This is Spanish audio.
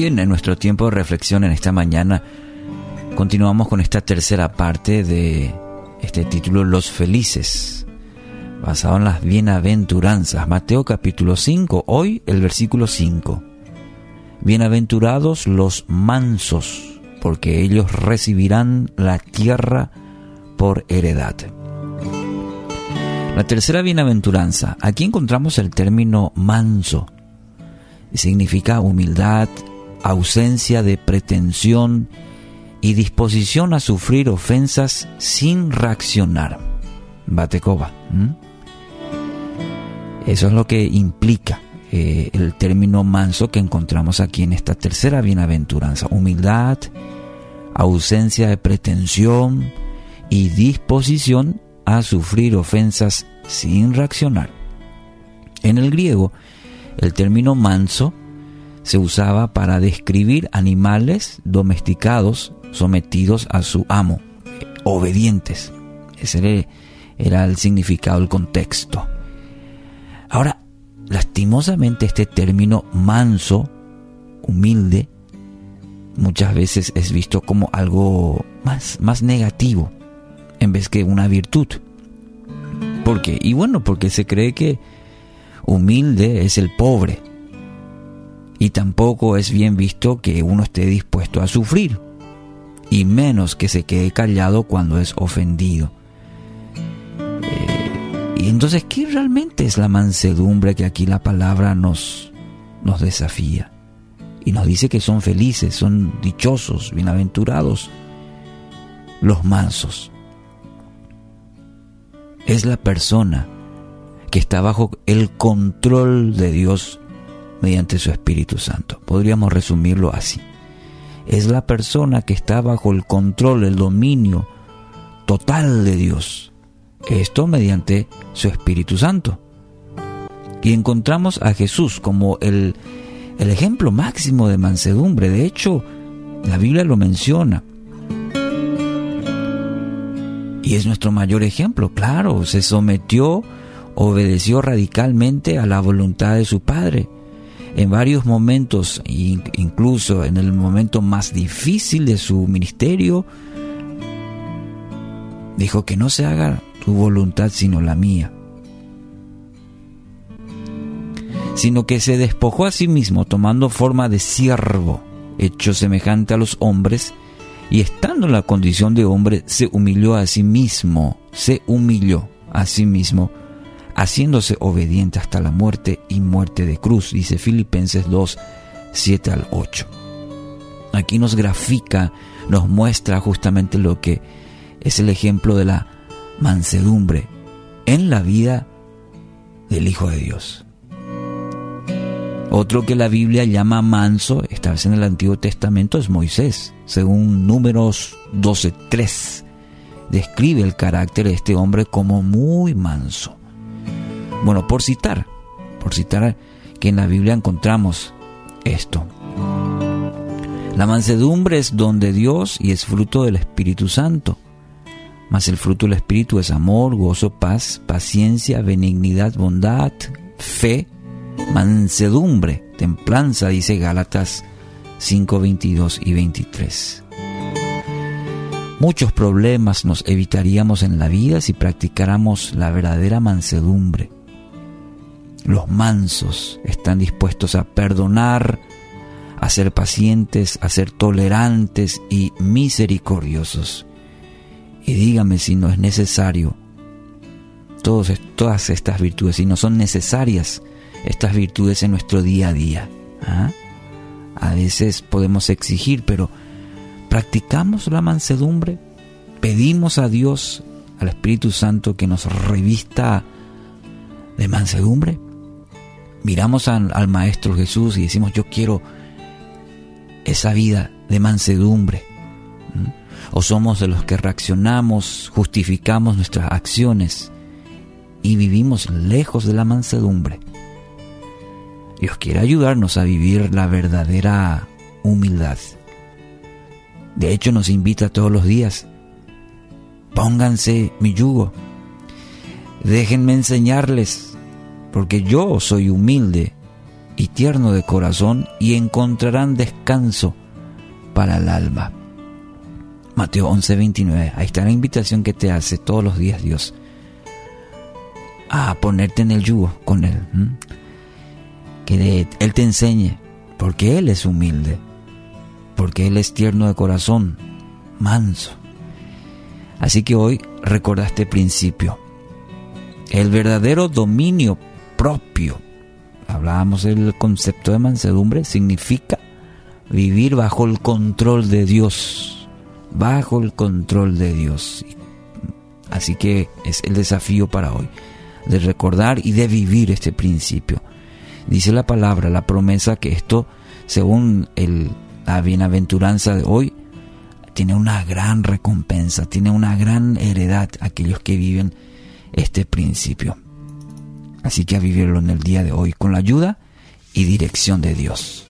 Bien, en nuestro tiempo de reflexión en esta mañana continuamos con esta tercera parte de este título Los Felices, basado en las bienaventuranzas. Mateo capítulo 5, hoy el versículo 5. Bienaventurados los mansos, porque ellos recibirán la tierra por heredad. La tercera bienaventuranza, aquí encontramos el término manso. Significa humildad, ausencia de pretensión y disposición a sufrir ofensas sin reaccionar. Batecoba. Eso es lo que implica eh, el término manso que encontramos aquí en esta tercera bienaventuranza. Humildad, ausencia de pretensión y disposición a sufrir ofensas sin reaccionar. En el griego, el término manso se usaba para describir animales domesticados sometidos a su amo, obedientes. Ese era el significado, el contexto. Ahora, lastimosamente este término manso, humilde, muchas veces es visto como algo más, más negativo en vez que una virtud. ¿Por qué? Y bueno, porque se cree que humilde es el pobre. Y tampoco es bien visto que uno esté dispuesto a sufrir, y menos que se quede callado cuando es ofendido. Eh, y entonces, ¿qué realmente es la mansedumbre que aquí la palabra nos, nos desafía? Y nos dice que son felices, son dichosos, bienaventurados los mansos. Es la persona que está bajo el control de Dios mediante su Espíritu Santo. Podríamos resumirlo así. Es la persona que está bajo el control, el dominio total de Dios. Esto mediante su Espíritu Santo. Y encontramos a Jesús como el, ejemplo máximo de mansedumbre. De hecho, la Biblia lo menciona. Y es nuestro mayor ejemplo, claro, se sometió obedeció radicalmente a la voluntad de su Padre. En varios momentos, incluso en el momento más difícil de su ministerio, dijo que no se haga tu voluntad sino la mía. Sino que se despojó a sí mismo tomando forma de siervo, hecho semejante a los hombres, y estando en la condición de hombre, se humilló a sí mismo, se humilló a sí mismo haciéndose obediente hasta la muerte y muerte de cruz, dice Filipenses 2, 7 al 8. Aquí nos grafica, nos muestra justamente lo que es el ejemplo de la mansedumbre en la vida del Hijo de Dios. Otro que la Biblia llama manso, esta vez en el Antiguo Testamento, es Moisés. Según números 12.3, describe el carácter de este hombre como muy manso. Bueno, por citar, por citar que en la Biblia encontramos esto. La mansedumbre es don de Dios y es fruto del Espíritu Santo. Mas el fruto del Espíritu es amor, gozo, paz, paciencia, benignidad, bondad, fe, mansedumbre, templanza, dice Gálatas 5, 22 y 23. Muchos problemas nos evitaríamos en la vida si practicáramos la verdadera mansedumbre. Los mansos están dispuestos a perdonar, a ser pacientes, a ser tolerantes y misericordiosos. Y dígame si no es necesario todas estas virtudes, si no son necesarias estas virtudes en nuestro día a día. ¿ah? A veces podemos exigir, pero ¿practicamos la mansedumbre? ¿Pedimos a Dios, al Espíritu Santo, que nos revista de mansedumbre? Miramos al, Maestro Jesús y decimos, yo quiero esa vida de mansedumbre. O somos de los que reaccionamos, justificamos nuestras acciones y vivimos lejos de la mansedumbre. Dios quiere ayudarnos a vivir la verdadera humildad. De hecho nos invita todos los días, pónganse mi yugo, déjenme enseñarles porque yo soy humilde y tierno de corazón y encontrarán descanso para el alma. Mateo 11:29, ahí está la invitación que te hace todos los días Dios a ponerte en el yugo con Él. Que Él te enseñe, porque Él es humilde, porque Él es tierno de corazón, manso. Así que hoy recuerda este principio. El verdadero dominio propio, hablábamos del concepto de mansedumbre, significa vivir bajo el control de Dios, bajo el control de Dios. Así que es el desafío para hoy de recordar y de vivir este principio. Dice la palabra, la promesa que esto, según el, la bienaventuranza de hoy, tiene una gran recompensa, tiene una gran heredad aquellos que viven este principio. Así que a vivirlo en el día de hoy con la ayuda y dirección de Dios.